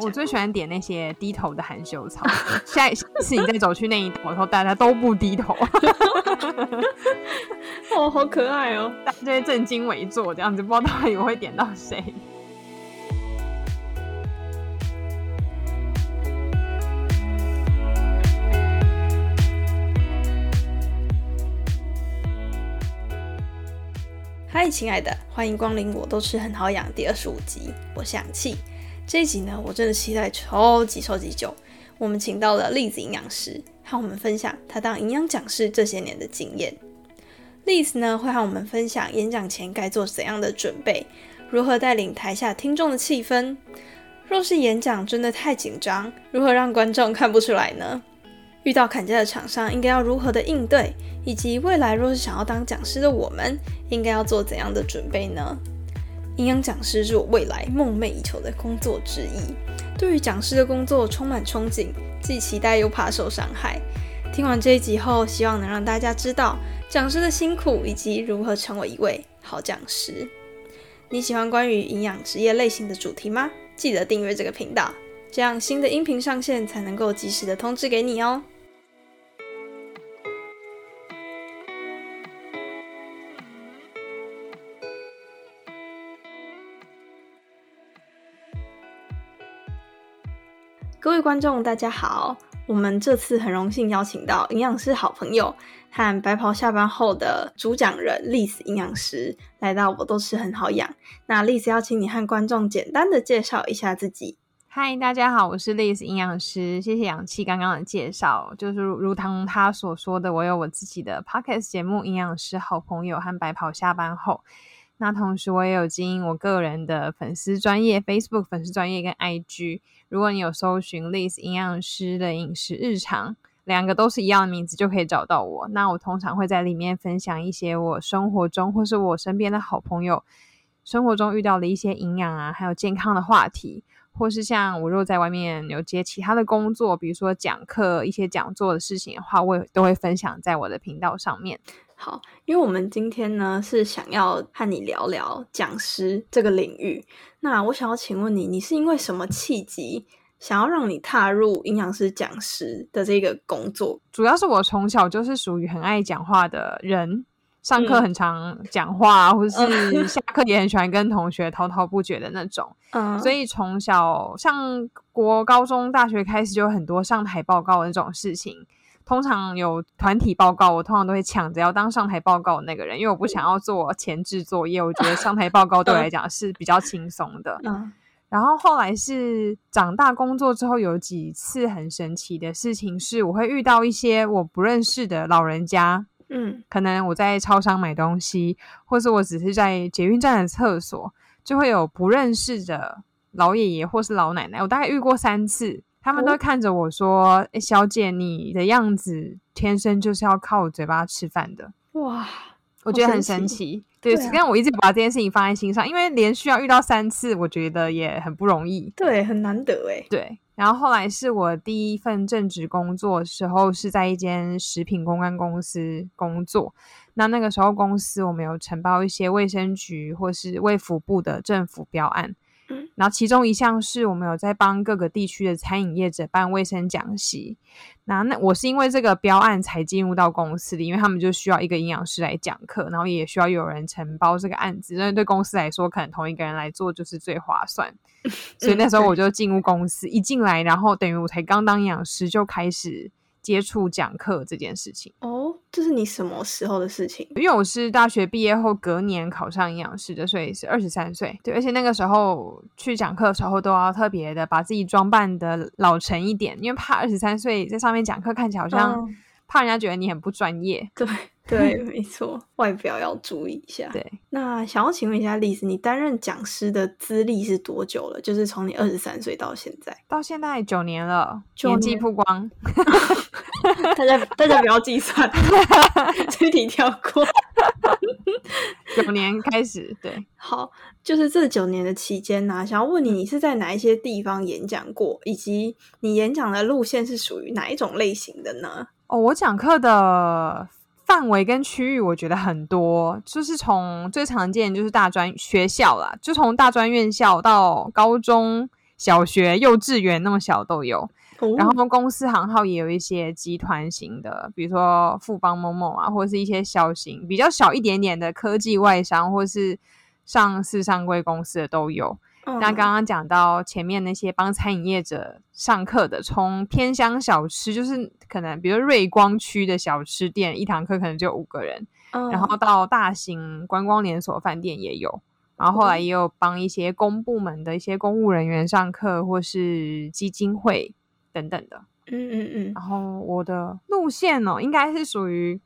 我最喜欢点那些低头的含羞草。下一次你再走去那一头，后大家都不低头。哦，好可爱哦！大家正襟危坐这样子，不知道到底我会点到谁。嗨，亲爱的，欢迎光临！我都吃很好养第二十五集，我是氧气。这一集呢，我真的期待超级超级久。我们请到了栗子营养师，和我们分享他当营养讲师这些年的经验。栗子呢，会和我们分享演讲前该做怎样的准备，如何带领台下听众的气氛。若是演讲真的太紧张，如何让观众看不出来呢？遇到砍价的厂商，应该要如何的应对？以及未来若是想要当讲师的我们，应该要做怎样的准备呢？营养讲师是我未来梦寐以求的工作之一，对于讲师的工作充满憧憬，既期待又怕受伤害。听完这一集后，希望能让大家知道讲师的辛苦以及如何成为一位好讲师。你喜欢关于营养职业类型的主题吗？记得订阅这个频道，这样新的音频上线才能够及时的通知给你哦。位观众，大家好！我们这次很荣幸邀请到营养师好朋友和白袍下班后的主讲人丽丝营养师来到我都吃很好养。那丽丝邀请你和观众简单的介绍一下自己。嗨，大家好，我是丽丝营养师。谢谢氧气刚刚的介绍，就是如同他所说的，我有我自己的 podcast 节目《营养师好朋友》和白袍下班后。那同时，我也有经营我个人的粉丝专业 Facebook 粉丝专业跟 IG。如果你有搜寻 Liz 营养师的饮食日常，两个都是一样的名字，就可以找到我。那我通常会在里面分享一些我生活中或是我身边的好朋友生活中遇到的一些营养啊，还有健康的话题，或是像我如果在外面有接其他的工作，比如说讲课、一些讲座的事情的话，我也都会分享在我的频道上面。好，因为我们今天呢是想要和你聊聊讲师这个领域。那我想要请问你，你是因为什么契机想要让你踏入营养师讲师的这个工作？主要是我从小就是属于很爱讲话的人，上课很常讲话，或者是下课也很喜欢跟同学滔滔不绝的那种。嗯，所以从小上国高中、大学开始就有很多上台报告的那种事情。通常有团体报告，我通常都会抢着要当上台报告的那个人，因为我不想要做前置作业。我觉得上台报告对我来讲是比较轻松的。嗯，然后后来是长大工作之后，有几次很神奇的事情，是我会遇到一些我不认识的老人家。嗯，可能我在超商买东西，或是我只是在捷运站的厕所，就会有不认识的老爷爷或是老奶奶。我大概遇过三次。他们都看着我说：“小姐，你的样子天生就是要靠嘴巴吃饭的。”哇，我觉得很神奇。对，但我一直把这件事情放在心上，因为连续要遇到三次，我觉得也很不容易。对，很难得哎。对，然后后来是我第一份正职工作时候，是在一间食品公关公司工作。那那个时候公司我们有承包一些卫生局或是卫福部的政府标案。然后其中一项是我们有在帮各个地区的餐饮业者办卫生讲习。那那我是因为这个标案才进入到公司的，因为他们就需要一个营养师来讲课，然后也需要有人承包这个案子，因为对公司来说，可能同一个人来做就是最划算。所以那时候我就进入公司，一进来，然后等于我才刚当营养师就开始。接触讲课这件事情哦，这是你什么时候的事情？因为我是大学毕业后隔年考上营养师的，所以是二十三岁。对，而且那个时候去讲课的时候都要特别的把自己装扮的老成一点，因为怕二十三岁在上面讲课看起来好像怕人家觉得你很不专业。对。对，没错，外表要注意一下。对，那想要请问一下丽丝，你担任讲师的资历是多久了？就是从你二十三岁到现在，到现在九年了，年纪曝光。大家大家不要计算，具体跳过。九年开始，对，好，就是这九年的期间呢，想要问你，你是在哪一些地方演讲过，以及你演讲的路线是属于哪一种类型的呢？哦，我讲课的。范围跟区域我觉得很多，就是从最常见就是大专学校啦，就从大专院校到高中小学、幼稚园那么小都有。然后公司行号也有一些集团型的，比如说富邦某某啊，或者是一些小型、比较小一点点的科技外商，或是上市上柜公司的都有。那刚刚讲到前面那些帮餐饮业者上课的，从偏乡小吃，就是可能比如瑞光区的小吃店，一堂课可能就五个人，然后到大型观光连锁饭店也有，然后后来也有帮一些公部门的一些公务人员上课，或是基金会等等的。嗯嗯嗯。然后我的路线哦，应该是属于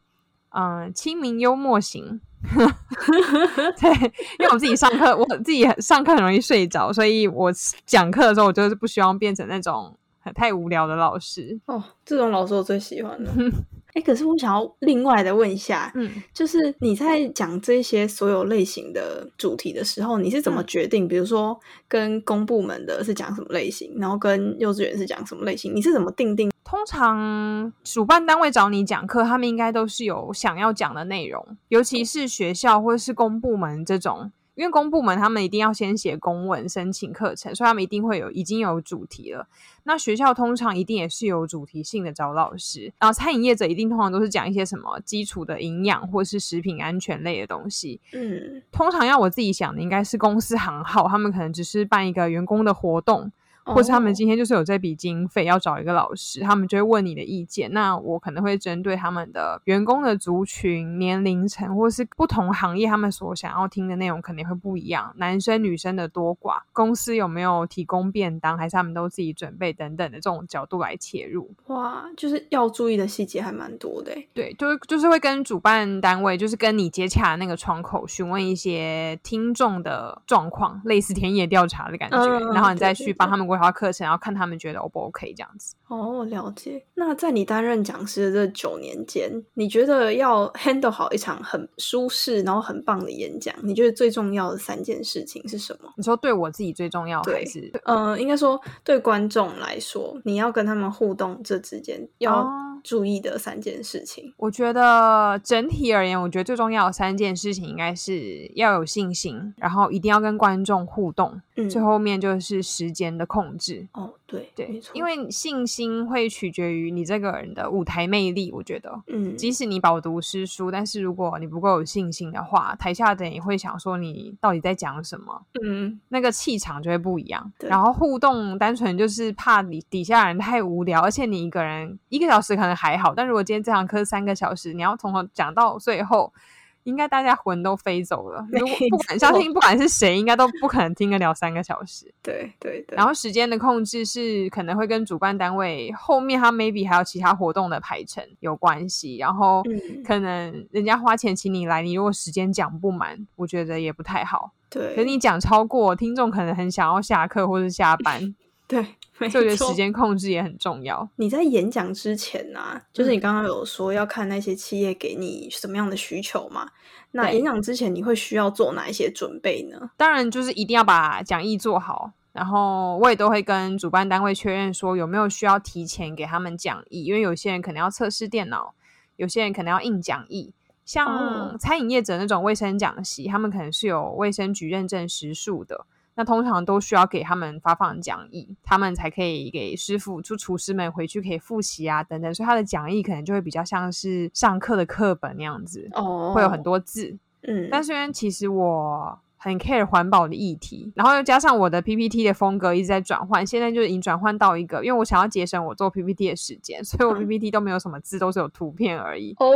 嗯亲民幽默型。对，因为我自己上课，我自己上课很容易睡着，所以我讲课的时候，我就是不希望变成那种太无聊的老师。哦，这种老师我最喜欢了。哎，可是我想要另外的问一下，嗯，就是你在讲这些所有类型的主题的时候，你是怎么决定？比如说跟公部门的是讲什么类型，然后跟幼稚园是讲什么类型，你是怎么定定？通常主办单位找你讲课，他们应该都是有想要讲的内容，尤其是学校或者是公部门这种。因为公部门他们一定要先写公文申请课程，所以他们一定会有已经有主题了。那学校通常一定也是有主题性的找老师，然后餐饮业者一定通常都是讲一些什么基础的营养或是食品安全类的东西。嗯，通常要我自己想的应该是公司行号，他们可能只是办一个员工的活动。或是他们今天就是有这笔经费要找一个老师，他们就会问你的意见。那我可能会针对他们的员工的族群、年龄层，或是不同行业，他们所想要听的内容肯定会不一样。男生女生的多寡，公司有没有提供便当，还是他们都自己准备等等的这种角度来切入。哇，就是要注意的细节还蛮多的。对，就是就是会跟主办单位，就是跟你接洽那个窗口询问一些听众的状况，类似田野调查的感觉，然后你再去帮他们。规划课程，然后看他们觉得 O 不 OK 这样子。哦，了解。那在你担任讲师的这九年间，你觉得要 handle 好一场很舒适然后很棒的演讲，你觉得最重要的三件事情是什么？你说对我自己最重要，还是呃，应该说对观众来说，你要跟他们互动这之间要注意的三件事情？我觉得整体而言，我觉得最重要的三件事情应该是要有信心，然后一定要跟观众互动。嗯，最后面就是时间的控。制哦，对对，因为信心会取决于你这个人的舞台魅力。我觉得，嗯，即使你饱读诗书，但是如果你不够有信心的话，台下的人也会想说你到底在讲什么，嗯，那个气场就会不一样。然后互动单纯就是怕你底下人太无聊，而且你一个人一个小时可能还好，但如果今天这堂课三个小时，你要从头讲到最后。应该大家魂都飞走了。如果不敢相信，不管是谁，应该都不可能听得了三个小时。对对对。然后时间的控制是可能会跟主办单位后面他 maybe 还有其他活动的排程有关系。然后可能人家花钱请你来，你如果时间讲不满，我觉得也不太好。对。可你讲超过，听众可能很想要下课或是下班。对。所以我觉得时间控制也很重要。你在演讲之前呢，就是你刚刚有说要看那些企业给你什么样的需求嘛？那演讲之前你会需要做哪一些准备呢？当然就是一定要把讲义做好，然后我也都会跟主办单位确认说有没有需要提前给他们讲义，因为有些人可能要测试电脑，有些人可能要印讲义。像餐饮业者那种卫生讲习，他们可能是有卫生局认证时数的。那通常都需要给他们发放讲义，他们才可以给师傅、就厨师们回去可以复习啊，等等。所以他的讲义可能就会比较像是上课的课本那样子，哦，会有很多字。嗯，但虽然其实我很 care 环保的议题，然后又加上我的 PPT 的风格一直在转换，现在就已经转换到一个，因为我想要节省我做 PPT 的时间，所以我 PPT 都没有什么字，都是有图片而已。哦。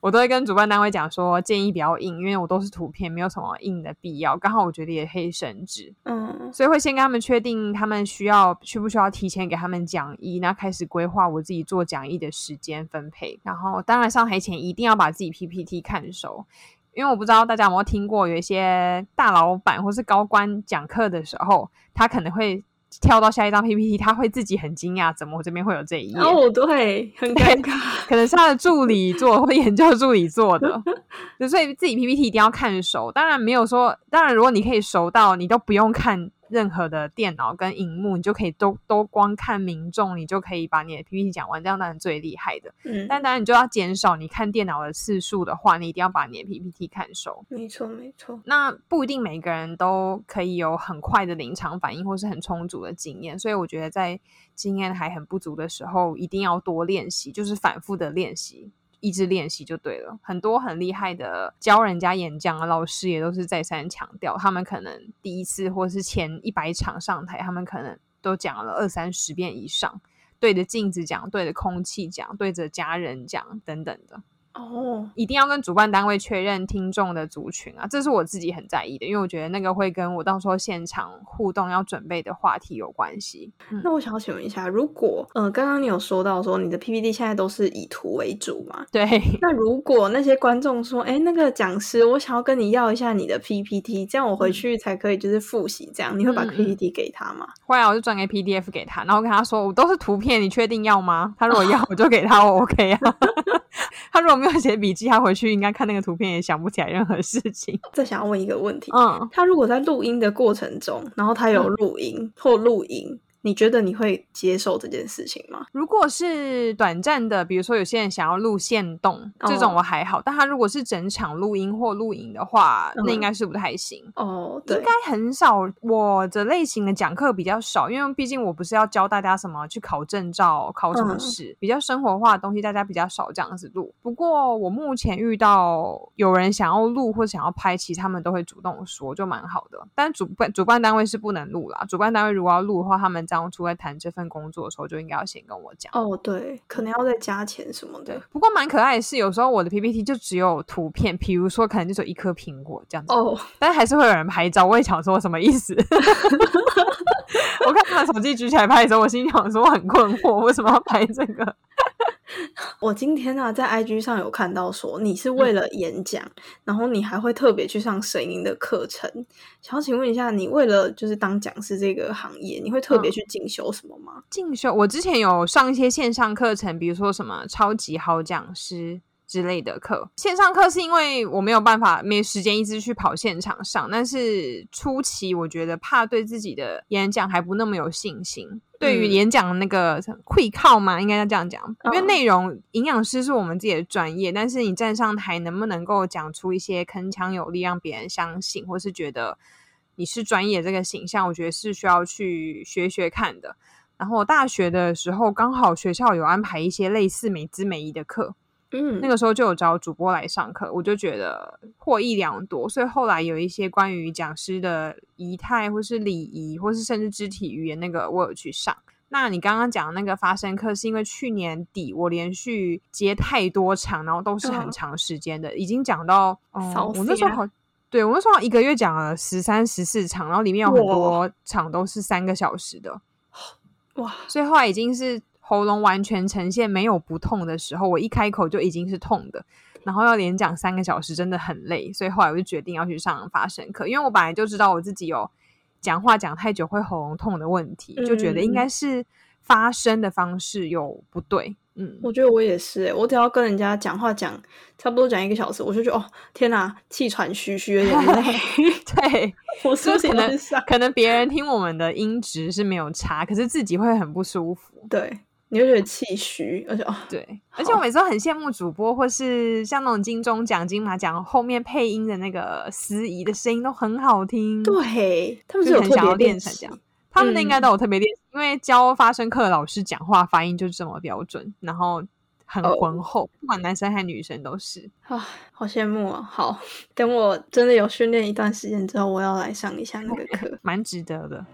我都会跟主办单位讲说，建议不要印，因为我都是图片，没有什么印的必要。刚好我觉得也可以省纸，嗯，所以会先跟他们确定他们需要需不需要提前给他们讲义，那开始规划我自己做讲义的时间分配。然后当然上台前一定要把自己 PPT 看熟，因为我不知道大家有没有听过，有一些大老板或是高官讲课的时候，他可能会。跳到下一张 PPT，他会自己很惊讶，怎么我这边会有这一页？哦，对，很尴尬，可能是他的助理做或研究助理做的，所以自己 PPT 一定要看熟。当然没有说，当然如果你可以熟到你都不用看任何的电脑跟荧幕，你就可以都都光看民众，你就可以把你的 PPT 讲完，这样当然最厉害的。嗯，但当然你就要减少你看电脑的次数的话，你一定要把你的 PPT 看熟。没错，没错。那不一定每个人都可以有很快的临场反应，或是很充足的经验，所以我觉得在经验还很不足的时候，一定要多练习，就是反复的练习。一直练习就对了。很多很厉害的教人家演讲的老师也都是再三强调，他们可能第一次或是前一百场上台，他们可能都讲了二三十遍以上，对着镜子讲，对着空气讲，对着家人讲，等等的。哦，一定要跟主办单位确认听众的族群啊，这是我自己很在意的，因为我觉得那个会跟我到时候现场互动要准备的话题有关系。那我想要请问一下，如果呃，刚刚你有说到说你的 PPT 现在都是以图为主嘛？对。那如果那些观众说，哎，那个讲师，我想要跟你要一下你的 PPT，这样我回去才可以就是复习，这样你会把 PPT 给他吗？会啊，我就转给 PDF 给他，然后跟他说，我都是图片，你确定要吗？他如果要，我就给他，我 OK 啊。他如果没有写笔记，他回去应该看那个图片也想不起来任何事情。再想要问一个问题，嗯，他如果在录音的过程中，然后他有录音或录音。你觉得你会接受这件事情吗？如果是短暂的，比如说有些人想要录线动这种，我还好。但他如果是整场录音或录影的话，那应该是不太行哦。应该很少，我的类型的讲课比较少，因为毕竟我不是要教大家什么去考证照、考什么试，比较生活化的东西，大家比较少这样子录。不过我目前遇到有人想要录或想要拍，其实他们都会主动说，就蛮好的。但主办主办单位是不能录啦。主办单位如果要录的话，他们当初在谈这份工作的时候，就应该要先跟我讲哦。对，可能要再加钱什么的。不过蛮可爱的是，有时候我的 PPT 就只有图片，比如说可能就只有一颗苹果这样子哦。但还是会有人拍照，我也想说什么意思？我看他们手机举起来拍的时候，我心想说我很困惑，为什么要拍这个？我今天呢，在 IG 上有看到说你是为了演讲，然后你还会特别去上声音的课程。想要请问一下，你为了就是当讲师这个行业，你会特别去进修什么吗？进修，我之前有上一些线上课程，比如说什么超级好讲师。之类的课，线上课是因为我没有办法，没时间一直去跑现场上。但是初期我觉得怕对自己的演讲还不那么有信心，对于演讲那个会靠吗？应该要这样讲，因为内容营养师是我们自己的专业，但是你站上台能不能够讲出一些铿锵有力，让别人相信，或是觉得你是专业这个形象，我觉得是需要去学学看的。然后我大学的时候刚好学校有安排一些类似美姿美仪的课。嗯，那个时候就有找主播来上课，我就觉得获益良多。所以后来有一些关于讲师的仪态，或是礼仪，或是甚至肢体语言，那个我有去上。那你刚刚讲那个发声课，是因为去年底我连续接太多场，然后都是很长时间的，已经讲到哦，我那时候好，对我那时候一个月讲了十三、十四场，然后里面有很多场都是三个小时的，哇！所以后来已经是。喉咙完全呈现没有不痛的时候，我一开口就已经是痛的，然后要连讲三个小时，真的很累，所以后来我就决定要去上发声课，因为我本来就知道我自己有讲话讲太久会喉咙痛的问题，就觉得应该是发声的方式有不对。嗯，我觉得我也是，我只要跟人家讲话讲差不多讲一个小时，我就觉得哦天哪，气喘吁吁，有点累。对，我是可能可能别人听我们的音质是没有差，可是自己会很不舒服。对。你会觉得气虚，而且哦，对，而且我每次都很羡慕主播，或是像那种金钟奖、金马奖后面配音的那个司仪的声音都很好听。对，他们是有特别练成这样，他们应该都有特别练，因为教发声课的老师讲话发音就是这么标准，然后很浑厚，不管男生还是女生都是。啊，好羡慕啊！好，等我真的有训练一段时间之后，我要来上一下那个课，蛮值得的。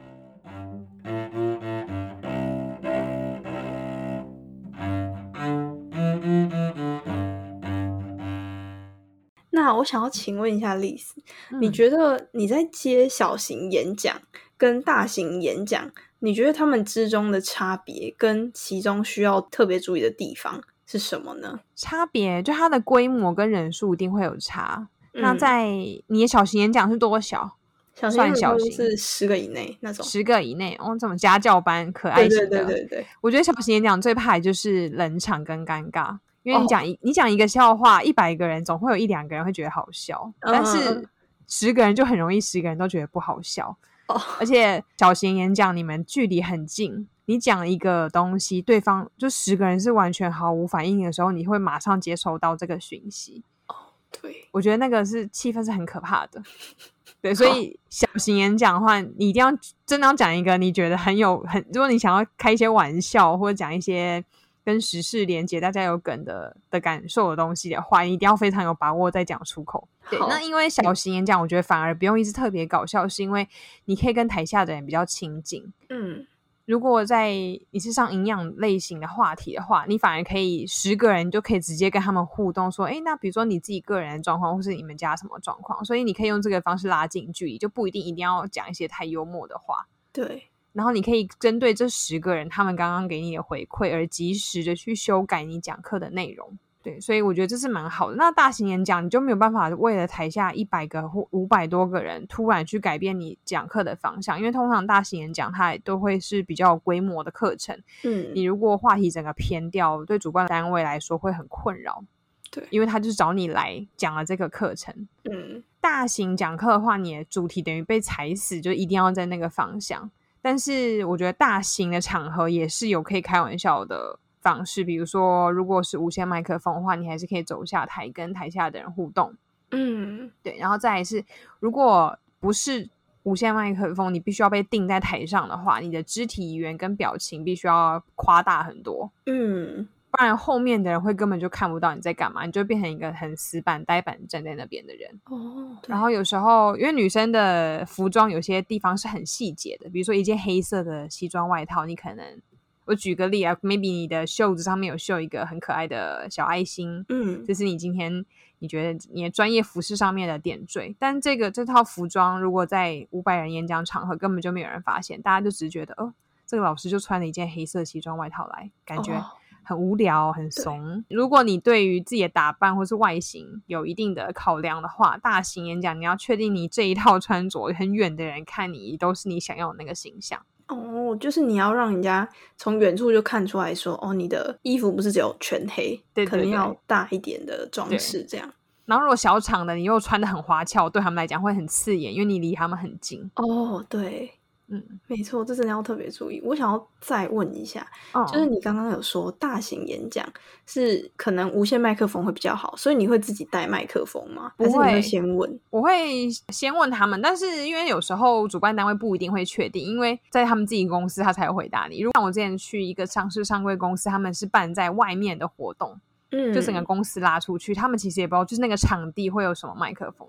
那我想要请问一下丽丝，你觉得你在接小型演讲跟大型演讲，你觉得他们之中的差别跟其中需要特别注意的地方是什么呢？差别就它的规模跟人数一定会有差。那在你的小型演讲是多小？算小型是十个以内那种，十个以内哦，这种家教班可爱型的。对对对对，我觉得小型演讲最怕的就是冷场跟尴尬。因为你讲一你讲一个笑话，一百个人总会有一两个人会觉得好笑，但是十个人就很容易十个人都觉得不好笑。哦，而且小型演讲你们距离很近，你讲一个东西，对方就十个人是完全毫无反应的时候，你会马上接收到这个讯息。哦，对，我觉得那个是气氛是很可怕的。对，所以小型演讲的话，你一定要真的要讲一个你觉得很有很，如果你想要开一些玩笑或者讲一些跟时事连接、大家有梗的的感受的东西的话，你一定要非常有把握再讲出口。对，那因为小型演讲，我觉得反而不用一直特别搞笑，是因为你可以跟台下的人比较亲近。嗯。如果在你是上营养类型的话题的话，你反而可以十个人就可以直接跟他们互动，说，哎，那比如说你自己个人的状况，或是你们家什么状况，所以你可以用这个方式拉近距离，就不一定一定要讲一些太幽默的话。对，然后你可以针对这十个人他们刚刚给你的回馈，而及时的去修改你讲课的内容。对，所以我觉得这是蛮好的。那大型演讲你就没有办法为了台下一百个或五百多个人突然去改变你讲课的方向，因为通常大型演讲它都会是比较规模的课程。嗯，你如果话题整个偏掉，对主办单位来说会很困扰。对，因为他就是找你来讲了这个课程。嗯，大型讲课的话，你的主题等于被踩死，就一定要在那个方向。但是我觉得大型的场合也是有可以开玩笑的。方式，比如说，如果是无线麦克风的话，你还是可以走下台跟台下的人互动。嗯，对。然后再是，如果不是无线麦克风，你必须要被定在台上的话，你的肢体语言跟表情必须要夸大很多。嗯，不然后面的人会根本就看不到你在干嘛，你就变成一个很死板呆板站在那边的人。哦。然后有时候，因为女生的服装有些地方是很细节的，比如说一件黑色的西装外套，你可能。我举个例啊，maybe 你的袖子上面有绣一个很可爱的小爱心，嗯，这是你今天你觉得你的专业服饰上面的点缀。但这个这套服装如果在五百人演讲场合根本就没有人发现，大家就只觉得哦，这个老师就穿了一件黑色西装外套来，感觉很无聊很怂。如果你对于自己的打扮或是外形有一定的考量的话，大型演讲你要确定你这一套穿着很远的人看你都是你想要的那个形象。哦，就是你要让人家从远处就看出来说，哦，你的衣服不是只有全黑，对，可能要大一点的装饰这样。然后如果小场的你又穿的很花俏，对他们来讲会很刺眼，因为你离他们很近。哦，对。嗯，没错，这真的要特别注意。我想要再问一下，就是你刚刚有说大型演讲是可能无线麦克风会比较好，所以你会自己带麦克风吗？还是你会，先问。我会先问他们，但是因为有时候主办单位不一定会确定，因为在他们自己公司他才会回答你。如果像我之前去一个上市上柜公司，他们是办在外面的活动，嗯，就整个公司拉出去，他们其实也不知道就是那个场地会有什么麦克风。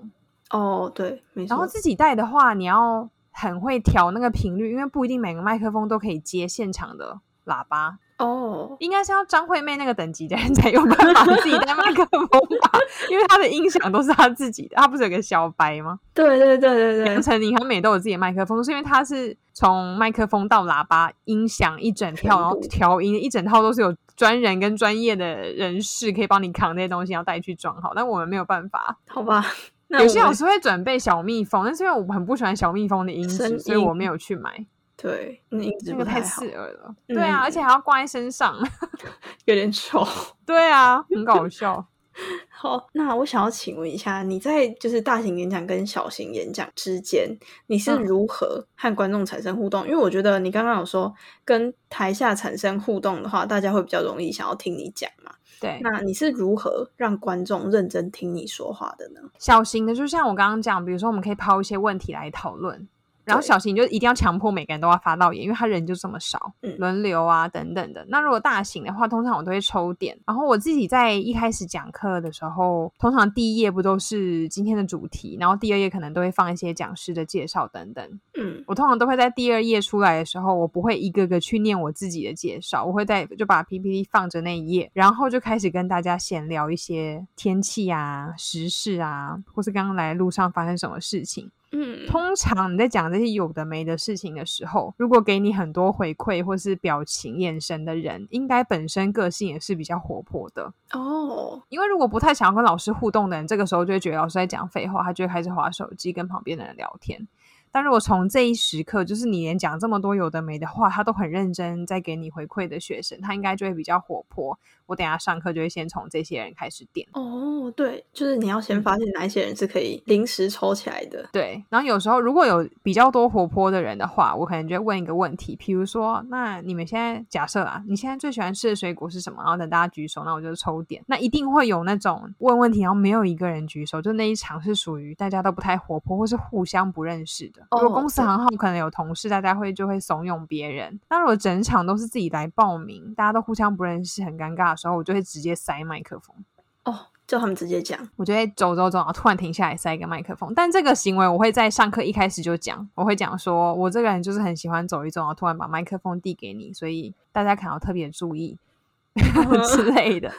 哦，对，没错。然后自己带的话，你要。很会调那个频率，因为不一定每个麦克风都可以接现场的喇叭哦。应该是要张惠妹那个等级的人才有办法自己带麦克风吧？因为他的音响都是他自己的，他不是有个小白吗？对对对对对，杨丞琳他们也都有自己的麦克风，是因为他是从麦克风到喇叭音响一整套，然后调音一整套都是有专人跟专业的人士可以帮你扛那些东西，要带去装好。但我们没有办法，好吧。有些老师会准备小蜜蜂，但是因为我很不喜欢小蜜蜂的音质，所以我没有去买。对，音质那个太刺耳了。对啊，而且还要挂在身上，有点丑。对啊，很搞笑。好，那我想要请问一下，你在就是大型演讲跟小型演讲之间，你是如何和观众产生互动？因为我觉得你刚刚有说，跟台下产生互动的话，大家会比较容易想要听你讲嘛。对，那你是如何让观众认真听你说话的呢？小型的，就像我刚刚讲，比如说我们可以抛一些问题来讨论。然后小型就一定要强迫每个人都要发到言，因为他人就这么少，轮流啊等等的。那如果大型的话，通常我都会抽点。然后我自己在一开始讲课的时候，通常第一页不都是今天的主题，然后第二页可能都会放一些讲师的介绍等等。嗯，我通常都会在第二页出来的时候，我不会一个个去念我自己的介绍，我会在就把 PPT 放着那一页，然后就开始跟大家闲聊一些天气啊、时事啊，或是刚刚来路上发生什么事情。嗯，通常你在讲这些有的没的事情的时候，如果给你很多回馈或是表情、眼神的人，应该本身个性也是比较活泼的哦。因为如果不太想要跟老师互动的人，这个时候就会觉得老师在讲废话，他就会开始划手机跟旁边的人聊天。但如果从这一时刻，就是你连讲这么多有的没的话，他都很认真在给你回馈的学生，他应该就会比较活泼。我等下上课就会先从这些人开始点。哦，对，就是你要先发现哪一些人是可以临时抽起来的。对，然后有时候如果有比较多活泼的人的话，我可能就会问一个问题，比如说，那你们现在假设啊，你现在最喜欢吃的水果是什么？然后等大家举手，那我就抽点。那一定会有那种问问题，然后没有一个人举手，就那一场是属于大家都不太活泼，或是互相不认识的。如果公司很好，可能有同事，大家会就会怂恿别人。那如果整场都是自己来报名，大家都互相不认识，很尴尬的。时候我就会直接塞麦克风哦，叫他们直接讲。我就会走走走，然后突然停下来塞一个麦克风。但这个行为我会在上课一开始就讲，我会讲说，我这个人就是很喜欢走一走，然后突然把麦克风递给你，所以大家可能要特别注意 之类的。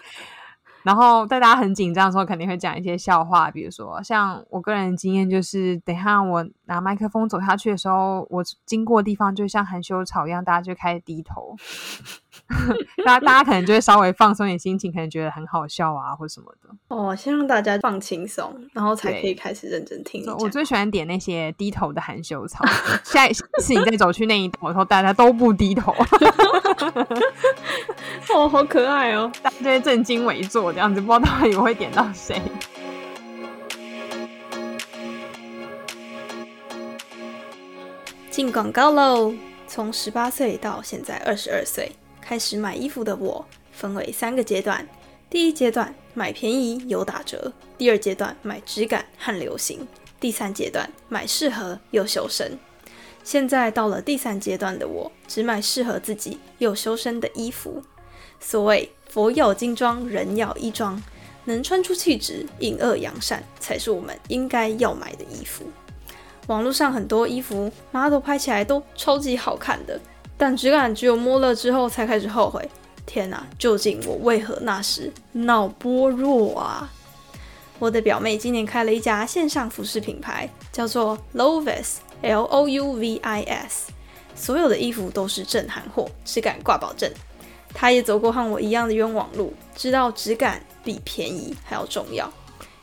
然后在大家很紧张的时候，肯定会讲一些笑话，比如说像我个人经验就是，等下我拿麦克风走下去的时候，我经过地方就像含羞草一样，大家就开始低头。大家大家可能就会稍微放松点心情，可能觉得很好笑啊，或什么的。哦，先让大家放轻松，然后才可以开始认真听。我最喜欢点那些低头的含羞草。下一次你再走去那一栋，时候，大家都不低头。哦，好可爱哦！大家正襟危坐这样子，不知道到底我会点到谁。进广告喽！从十八岁到现在二十二岁。开始买衣服的我，分为三个阶段。第一阶段买便宜有打折，第二阶段买质感和流行，第三阶段买适合又修身。现在到了第三阶段的我，只买适合自己又修身的衣服。所谓佛要金装，人要衣装，能穿出气质，隐恶扬善，才是我们应该要买的衣服。网络上很多衣服，model 拍起来都超级好看的。但质感只有摸了之后才开始后悔。天哪，究竟我为何那时脑波弱啊？我的表妹今年开了一家线上服饰品牌，叫做 Louvis，L O U V I S，所有的衣服都是正韩货，质感挂保证。他也走过和我一样的冤枉路，知道质感比便宜还要重要。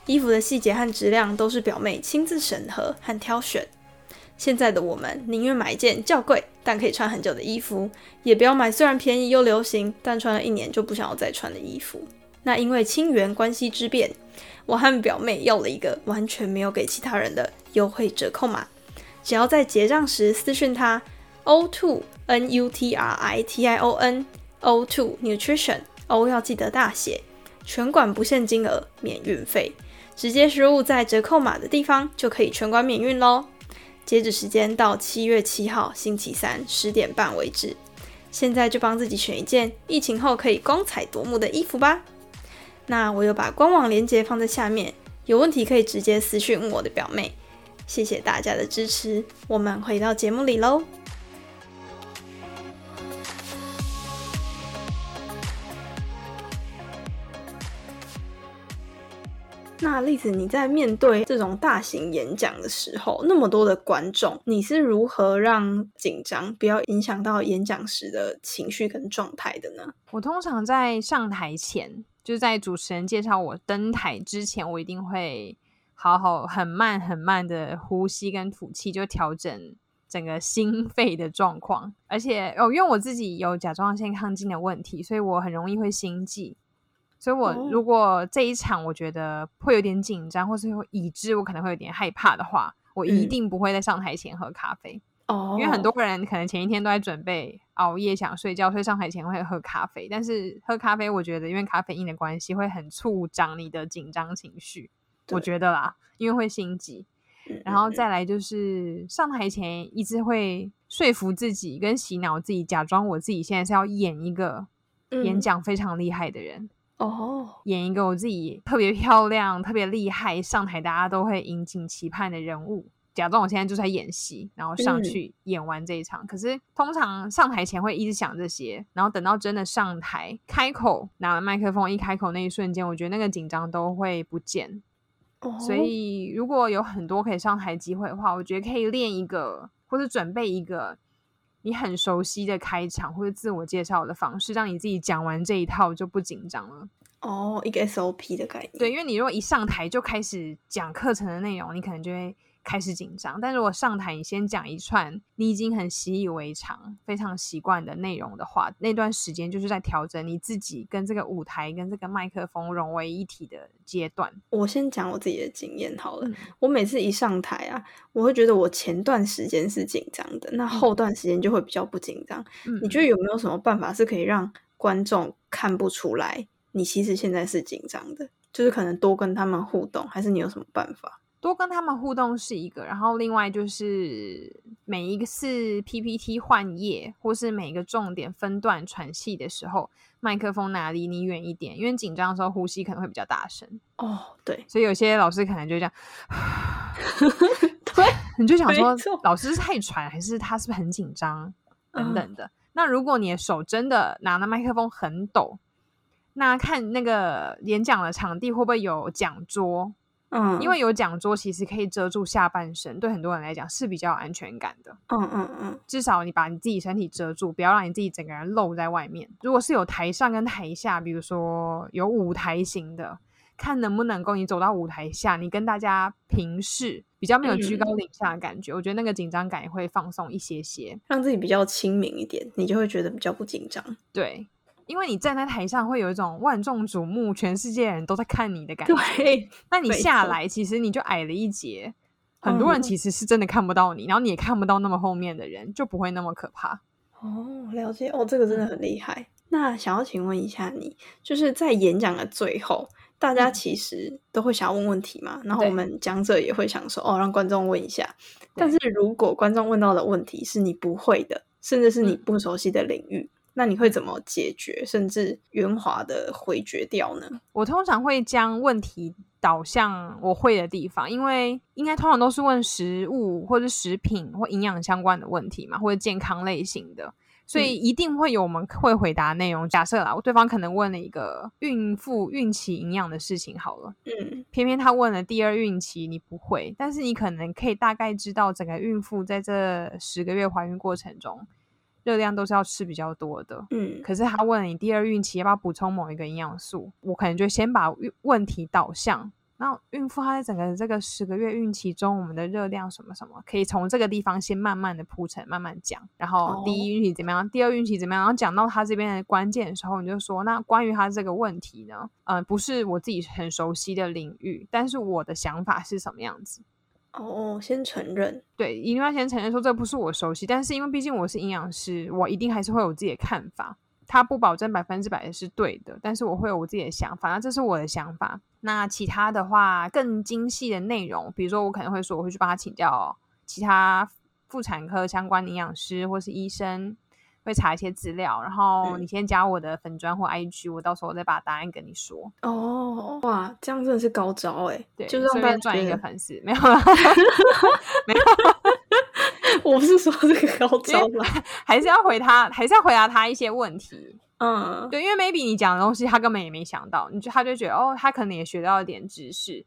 衣服的细节和质量都是表妹亲自审核和挑选。现在的我们宁愿买一件较贵但可以穿很久的衣服，也不要买虽然便宜又流行但穿了一年就不想要再穿的衣服。那因为亲缘关系之变，我和表妹要了一个完全没有给其他人的优惠折扣码，只要在结账时私讯他 O two N U T R I T I O N O two Nutrition O 要记得大写，全馆不限金额，免运费，直接输入在折扣码的地方就可以全馆免运喽。截止时间到七月七号星期三十点半为止，现在就帮自己选一件疫情后可以光彩夺目的衣服吧。那我有把官网链接放在下面，有问题可以直接私讯我的表妹。谢谢大家的支持，我们回到节目里喽。那例子，你在面对这种大型演讲的时候，那么多的观众，你是如何让紧张不要影响到演讲时的情绪跟状态的呢？我通常在上台前，就是在主持人介绍我登台之前，我一定会好好很慢很慢的呼吸跟吐气，就调整整个心肺的状况。而且哦，因为我自己有甲状腺亢进的问题，所以我很容易会心悸。所以，我如果这一场我觉得会有点紧张，或是会已知我可能会有点害怕的话，我一定不会在上台前喝咖啡哦。因为很多人可能前一天都在准备熬夜想睡觉，所以上台前会喝咖啡。但是喝咖啡，我觉得因为咖啡因的关系，会很促长你的紧张情绪。我觉得啦，因为会心急。然后再来就是上台前一直会说服自己跟洗脑自己，假装我自己现在是要演一个演讲非常厉害的人。哦，演一个我自己特别漂亮、特别厉害，上台大家都会引颈期盼的人物，假装我现在就在演戏，然后上去演完这一场。可是通常上台前会一直想这些，然后等到真的上台开口拿了麦克风，一开口那一瞬间，我觉得那个紧张都会不见。所以如果有很多可以上台机会的话，我觉得可以练一个，或者准备一个。你很熟悉的开场或者自我介绍的方式，让你自己讲完这一套就不紧张了。哦，一个 SOP 的概念。对，因为你如果一上台就开始讲课程的内容，你可能就会。开始紧张，但如果上台你先讲一串你已经很习以为常、非常习惯的内容的话，那段时间就是在调整你自己跟这个舞台、跟这个麦克风融为一体的阶段。我先讲我自己的经验好了，我每次一上台啊，我会觉得我前段时间是紧张的，那后段时间就会比较不紧张。你觉得有没有什么办法是可以让观众看不出来你其实现在是紧张的？就是可能多跟他们互动，还是你有什么办法？多跟他们互动是一个，然后另外就是每一次 PPT 换页，或是每一个重点分段喘气的时候，麦克风拿离你远一点，因为紧张的时候呼吸可能会比较大声。哦，对，所以有些老师可能就这样，对，你就想说老师太喘，还是他是不是很紧张等等的。那如果你的手真的拿那麦克风很抖，那看那个演讲的场地会不会有讲桌？嗯，因为有讲桌，其实可以遮住下半身，对很多人来讲是比较有安全感的。嗯嗯嗯，至少你把你自己身体遮住，不要让你自己整个人露在外面。如果是有台上跟台下，比如说有舞台型的，看能不能够你走到舞台下，你跟大家平视，比较没有居高临下的感觉。我觉得那个紧张感也会放松一些些，让自己比较亲民一点，你就会觉得比较不紧张。对。因为你站在台上会有一种万众瞩目、全世界人都在看你的感觉。对，那你下来，其实你就矮了一截，很多人其实是真的看不到你，然后你也看不到那么后面的人，就不会那么可怕。哦，了解哦，这个真的很厉害。那想要请问一下你，就是在演讲的最后，大家其实都会想要问问题嘛？然后我们讲者也会想说，哦，让观众问一下。但是如果观众问到的问题是你不会的，甚至是你不熟悉的领域。那你会怎么解决，甚至圆滑的回绝掉呢？我通常会将问题导向我会的地方，因为应该通常都是问食物或者食品或营养相关的问题嘛，或者健康类型的，所以一定会有我们会回答内容。假设啦，对方可能问了一个孕妇孕期营养的事情，好了，嗯，偏偏他问了第二孕期，你不会，但是你可能可以大概知道整个孕妇在这十个月怀孕过程中。热量都是要吃比较多的，嗯，可是他问你第二孕期要不要补充某一个营养素，我可能就先把问题导向。那孕妇她在整个这个十个月孕期中，我们的热量什么什么，可以从这个地方先慢慢的铺陈，慢慢讲。然后第一孕期怎么样，第二孕期怎么样，然后讲到她这边的关键的时候，你就说，那关于她这个问题呢，嗯，不是我自己很熟悉的领域，但是我的想法是什么样子。哦，先承认，对，一定要先承认说这不是我熟悉，但是因为毕竟我是营养师，我一定还是会有自己的看法。他不保证百分之百的是对的，但是我会有我自己的想法，那这是我的想法。那其他的话，更精细的内容，比如说我可能会说，我会去帮他请教其他妇产科相关营养师或是医生。会查一些资料，然后你先加我的粉砖或 IG，我到时候再把答案跟你说。哦，哇，这样真的是高招哎！对，就是顺便赚一个粉丝，没有了，没有。我不是说这个高招吗？还是要回他，还是要回答他一些问题。嗯，对，因为 maybe 你讲的东西他根本也没想到，你就他就觉得哦，他可能也学到一点知识。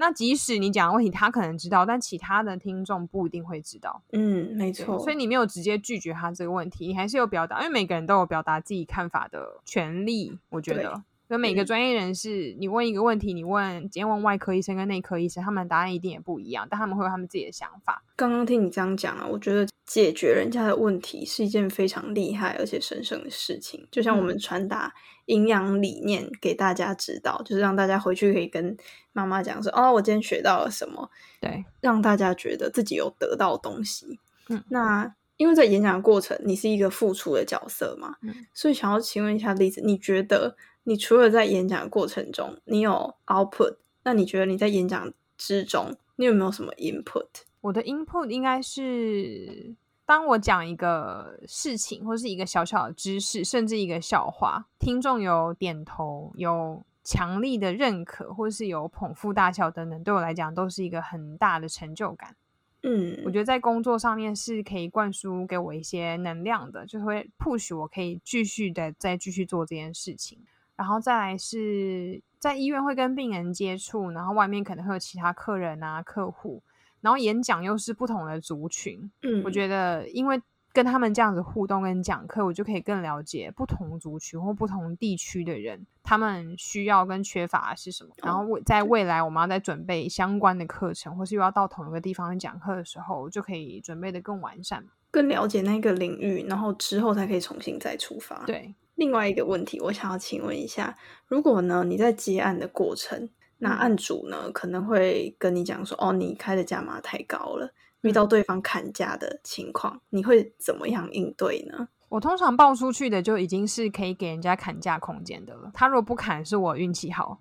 那即使你讲的问题他可能知道，但其他的听众不一定会知道。嗯，没错。所以你没有直接拒绝他这个问题，你还是有表达，因为每个人都有表达自己看法的权利。我觉得。跟每个专业人士，你问一个问题，你问今天问外科医生跟内科医生，他们答案一定也不一样，但他们会有他们自己的想法。刚刚听你这样讲啊，我觉得解决人家的问题是一件非常厉害而且神圣的事情。就像我们传达营养理念给大家知道，就是让大家回去可以跟妈妈讲说：“哦，我今天学到了什么。”对，让大家觉得自己有得到东西。嗯，那因为在演讲过程，你是一个付出的角色嘛，所以想要请问一下例子，你觉得？你除了在演讲的过程中，你有 output，那你觉得你在演讲之中，你有没有什么 input？我的 input 应该是，当我讲一个事情，或是一个小小的知识，甚至一个笑话，听众有点头，有强力的认可，或是有捧腹大笑等等，对我来讲都是一个很大的成就感。嗯，我觉得在工作上面是可以灌输给我一些能量的，就会 push 我可以继续的再继续做这件事情。然后再来是在医院会跟病人接触，然后外面可能会有其他客人啊、客户，然后演讲又是不同的族群。嗯，我觉得因为跟他们这样子互动跟讲课，我就可以更了解不同族群或不同地区的人，他们需要跟缺乏是什么。然后我在未来我们要在准备相关的课程，或是又要到同一个地方讲课的时候，就可以准备的更完善，更了解那个领域，然后之后才可以重新再出发。对，另外一个问题，我想要请问一下，如果呢你在接案的过程，那案主呢可能会跟你讲说，哦，你开的价码太高了。遇到对方砍价的情况，你会怎么样应对呢？我通常报出去的就已经是可以给人家砍价空间的了。他如果不砍，是我运气好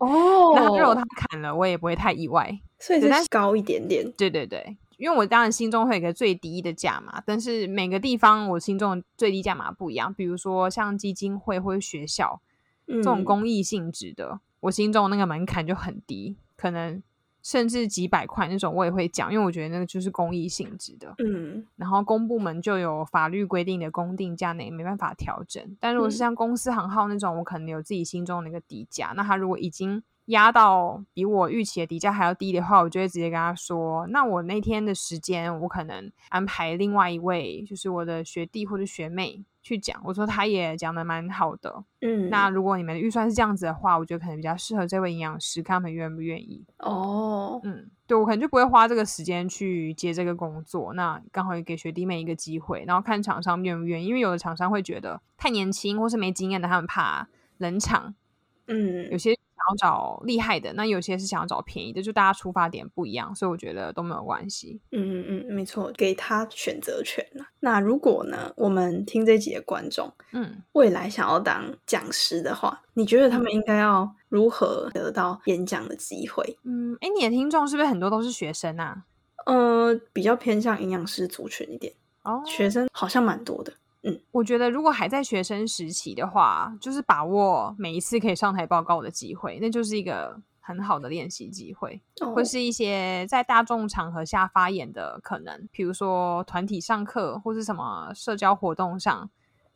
哦。那如果他砍了，我也不会太意外。所以是高一点点。对对对，因为我当然心中会有一个最低的价码，但是每个地方我心中的最低价码不一样。比如说像基金会或者学校这种公益性质的，我心中那个门槛就很低，可能。甚至几百块那种我也会讲，因为我觉得那个就是公益性质的。嗯，然后公部门就有法律规定的公定价，那也没办法调整。但如果是像公司行号那种，我可能有自己心中的一个底价。那他如果已经压到比我预期的底价还要低的话，我就会直接跟他说：“那我那天的时间，我可能安排另外一位，就是我的学弟或者学妹。”去讲，我说他也讲的蛮好的，嗯，那如果你们的预算是这样子的话，我觉得可能比较适合这位营养师，看他们愿不愿意。哦，嗯，对我可能就不会花这个时间去接这个工作，那刚好也给学弟妹一个机会，然后看厂商愿不愿意，因为有的厂商会觉得太年轻或是没经验的，他们怕冷场，嗯，有些。想要找厉害的，那有些是想要找便宜的，就大家出发点不一样，所以我觉得都没有关系。嗯嗯嗯，没错，给他选择权那如果呢，我们听这集的观众，嗯，未来想要当讲师的话，你觉得他们应该要如何得到演讲的机会？嗯，哎，你的听众是不是很多都是学生啊？呃，比较偏向营养师族群一点哦，学生好像蛮多的。嗯，我觉得如果还在学生时期的话，就是把握每一次可以上台报告的机会，那就是一个很好的练习机会，或是一些在大众场合下发言的可能，比如说团体上课或是什么社交活动上，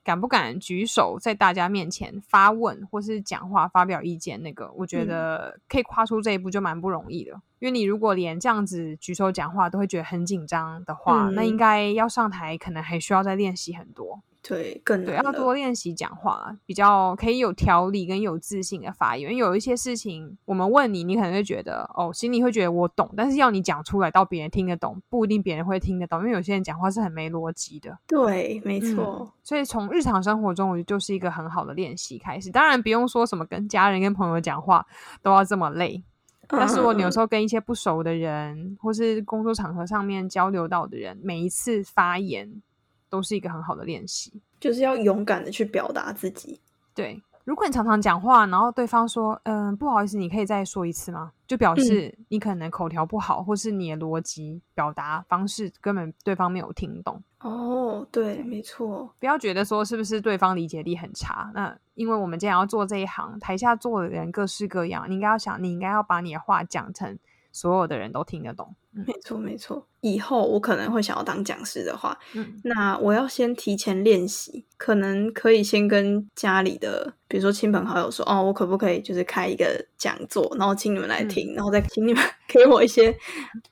敢不敢举手在大家面前发问或是讲话发表意见？那个我觉得可以跨出这一步就蛮不容易的，因为你如果连这样子举手讲话都会觉得很紧张的话，那应该要上台可能还需要再练习很多。对，更对，要多练习讲话，比较可以有条理跟有自信的发言。因为有一些事情，我们问你，你可能会觉得哦，心里会觉得我懂，但是要你讲出来到别人听得懂，不一定别人会听得懂。因为有些人讲话是很没逻辑的。对，没错。所以从日常生活中，我觉得就是一个很好的练习开始。当然不用说什么跟家人、跟朋友讲话都要这么累，但是我有时候跟一些不熟的人，或是工作场合上面交流到的人，每一次发言。都是一个很好的练习，就是要勇敢的去表达自己。对，如果你常常讲话，然后对方说：“嗯，不好意思，你可以再说一次吗？”就表示你可能口条不好，或是你的逻辑表达方式根本对方没有听懂。哦，对，没错，不要觉得说是不是对方理解力很差。那因为我们既然要做这一行，台下坐的人各式各样，你应该要想，你应该要把你的话讲成。所有的人都听得懂，没错没错。以后我可能会想要当讲师的话，嗯，那我要先提前练习，可能可以先跟家里的，比如说亲朋好友说，哦，我可不可以就是开一个讲座，然后请你们来听，然后再请你们 给我一些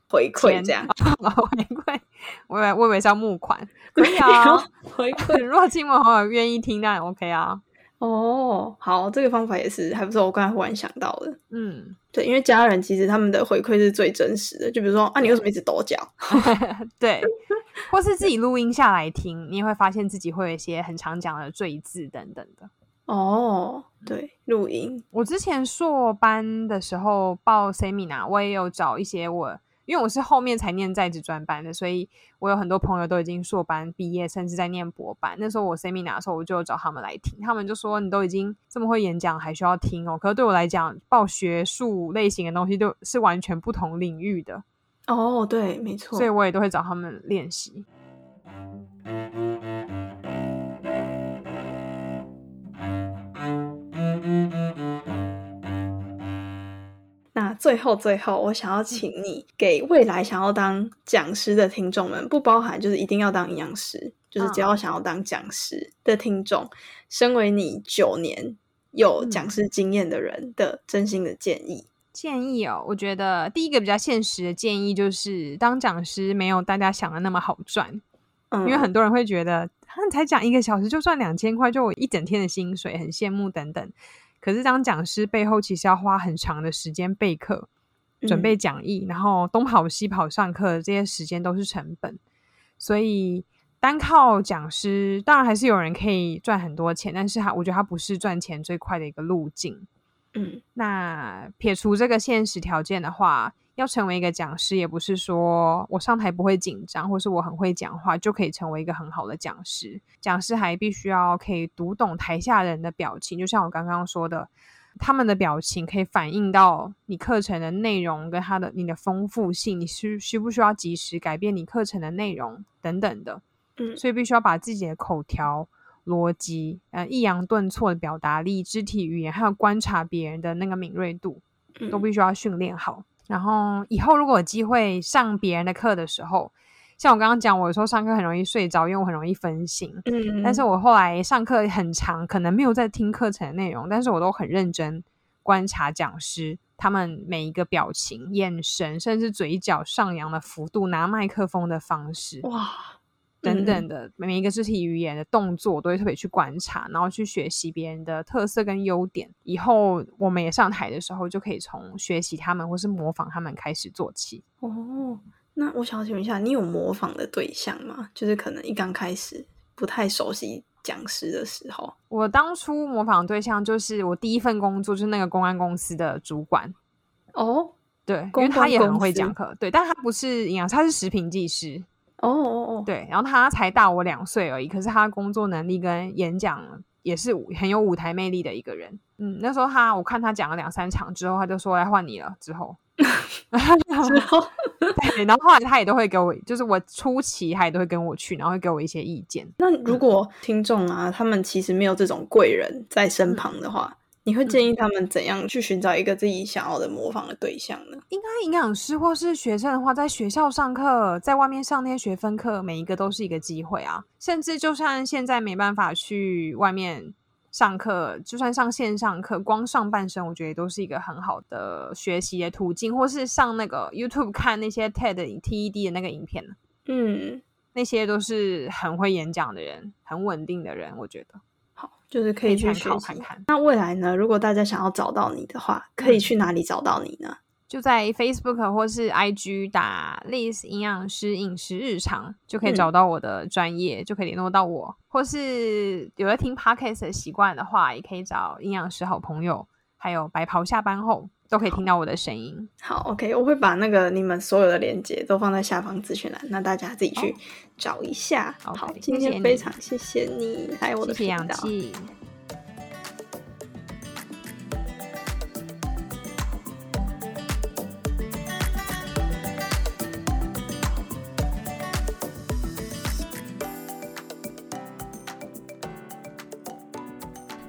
回馈，这样 回馈。我以为我以为是要募款，可以啊，回馈。如果亲朋好友愿意听，那也 OK 啊。哦，好，这个方法也是还不错。我刚才忽然想到的，嗯，对，因为家人其实他们的回馈是最真实的。就比如说啊，你为什么一直抖脚？对，或是自己录音下来听，你也会发现自己会有一些很常讲的赘字等等的。哦，对，录音。我之前硕班的时候报 seminar，我也有找一些我。因为我是后面才念在职专班的，所以我有很多朋友都已经硕班毕业，甚至在念博班。那时候我 seminar 的时候，我就找他们来听，他们就说：“你都已经这么会演讲，还需要听哦？”可是对我来讲，报学术类型的东西都是完全不同领域的。哦，对，没错。所以我也都会找他们练习。最后，最后，我想要请你给未来想要当讲师的听众们，不包含就是一定要当营养师，就是只要想要当讲师的听众，身为你九年有讲师经验的人的真心的建议。建议哦，我觉得第一个比较现实的建议就是，当讲师没有大家想的那么好赚。因为很多人会觉得，他才讲一个小时就赚两千块，就我一整天的薪水，很羡慕等等。可是当讲师背后其实要花很长的时间备课、准备讲义，然后东跑西跑上课，这些时间都是成本。所以单靠讲师，当然还是有人可以赚很多钱，但是他我觉得他不是赚钱最快的一个路径。嗯，那撇除这个现实条件的话。要成为一个讲师，也不是说我上台不会紧张，或是我很会讲话就可以成为一个很好的讲师。讲师还必须要可以读懂台下人的表情，就像我刚刚说的，他们的表情可以反映到你课程的内容跟他的你的丰富性，你需需不需要及时改变你课程的内容等等的。嗯，所以必须要把自己的口条、逻辑、呃抑扬顿挫的表达力、肢体语言，还有观察别人的那个敏锐度，都必须要训练好。然后以后如果有机会上别人的课的时候，像我刚刚讲，我有时候上课很容易睡着，因为我很容易分心。嗯，但是我后来上课很长，可能没有在听课程的内容，但是我都很认真观察讲师他们每一个表情、眼神，甚至嘴角上扬的幅度、拿麦克风的方式。哇！等等的每一个肢体语言的动作，都会特别去观察，然后去学习别人的特色跟优点。以后我们也上台的时候，就可以从学习他们或是模仿他们开始做起。哦，那我想请问一下，你有模仿的对象吗？就是可能一刚开始不太熟悉讲师的时候，我当初模仿对象就是我第一份工作，就是那个公安公司的主管。哦，对，因为他也很会讲课，对，但他不是营养，他是食品技师。哦哦哦，对，然后他才大我两岁而已，可是他工作能力跟演讲也是很有舞台魅力的一个人。嗯，那时候他我看他讲了两三场之后，他就说来换你了。之后，之后，对，然后后来他也都会给我，就是我初期他也都会跟我去，然后会给我一些意见。那如果听众啊，他们其实没有这种贵人在身旁的话。你会建议他们怎样去寻找一个自己想要的模仿的对象呢？应该营养师或是学生的话，在学校上课，在外面上那些学分课，每一个都是一个机会啊。甚至就算现在没办法去外面上课，就算上线上课，光上半身，我觉得都是一个很好的学习的途径。或是上那个 YouTube 看那些 TED、TED 的那个影片，嗯，那些都是很会演讲的人，很稳定的人，我觉得。就是可以去学习。那未来呢？如果大家想要找到你的话，可以去哪里找到你呢？就在 Facebook 或是 IG 打 Liz 营养师饮食日常，就可以找到我的专业，就可以联络到我。或是有在听 Podcast 的习惯的话，也可以找营养师好朋友，还有白袍下班后。都可以听到我的声音。好，OK，我会把那个你们所有的链接都放在下方资讯栏，那大家自己去找一下。好，今天非常谢谢你来我的频道。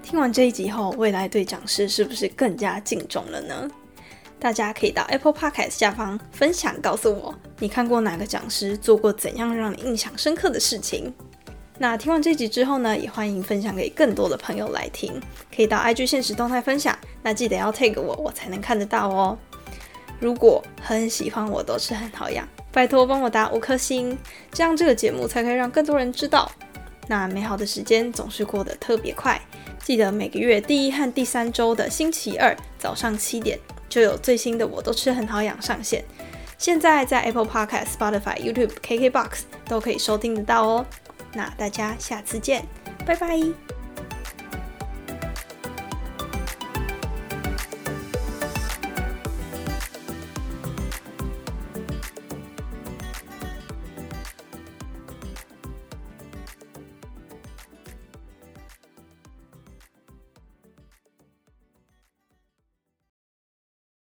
听完这一集后，未来对讲师是不是更加敬重了呢？大家可以到 Apple Podcast 下方分享，告诉我你看过哪个讲师做过怎样让你印象深刻的事情。那听完这集之后呢，也欢迎分享给更多的朋友来听，可以到 IG 现实动态分享。那记得要 tag 我，我才能看得到哦。如果很喜欢我，都是很好养，拜托帮我打五颗星，这样这个节目才可以让更多人知道。那美好的时间总是过得特别快。记得每个月第一和第三周的星期二早上七点就有最新的《我都吃很好养》上线。现在在 Apple Podcast、Spotify、YouTube、KKBox 都可以收听得到哦。那大家下次见，拜拜。